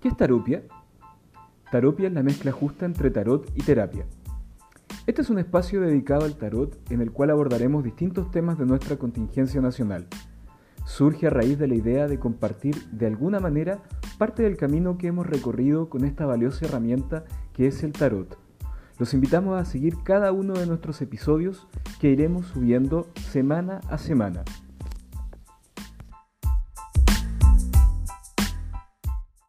¿Qué es Taropia? Taropia es la mezcla justa entre tarot y terapia. Este es un espacio dedicado al tarot en el cual abordaremos distintos temas de nuestra contingencia nacional. Surge a raíz de la idea de compartir de alguna manera parte del camino que hemos recorrido con esta valiosa herramienta que es el tarot. Los invitamos a seguir cada uno de nuestros episodios que iremos subiendo semana a semana.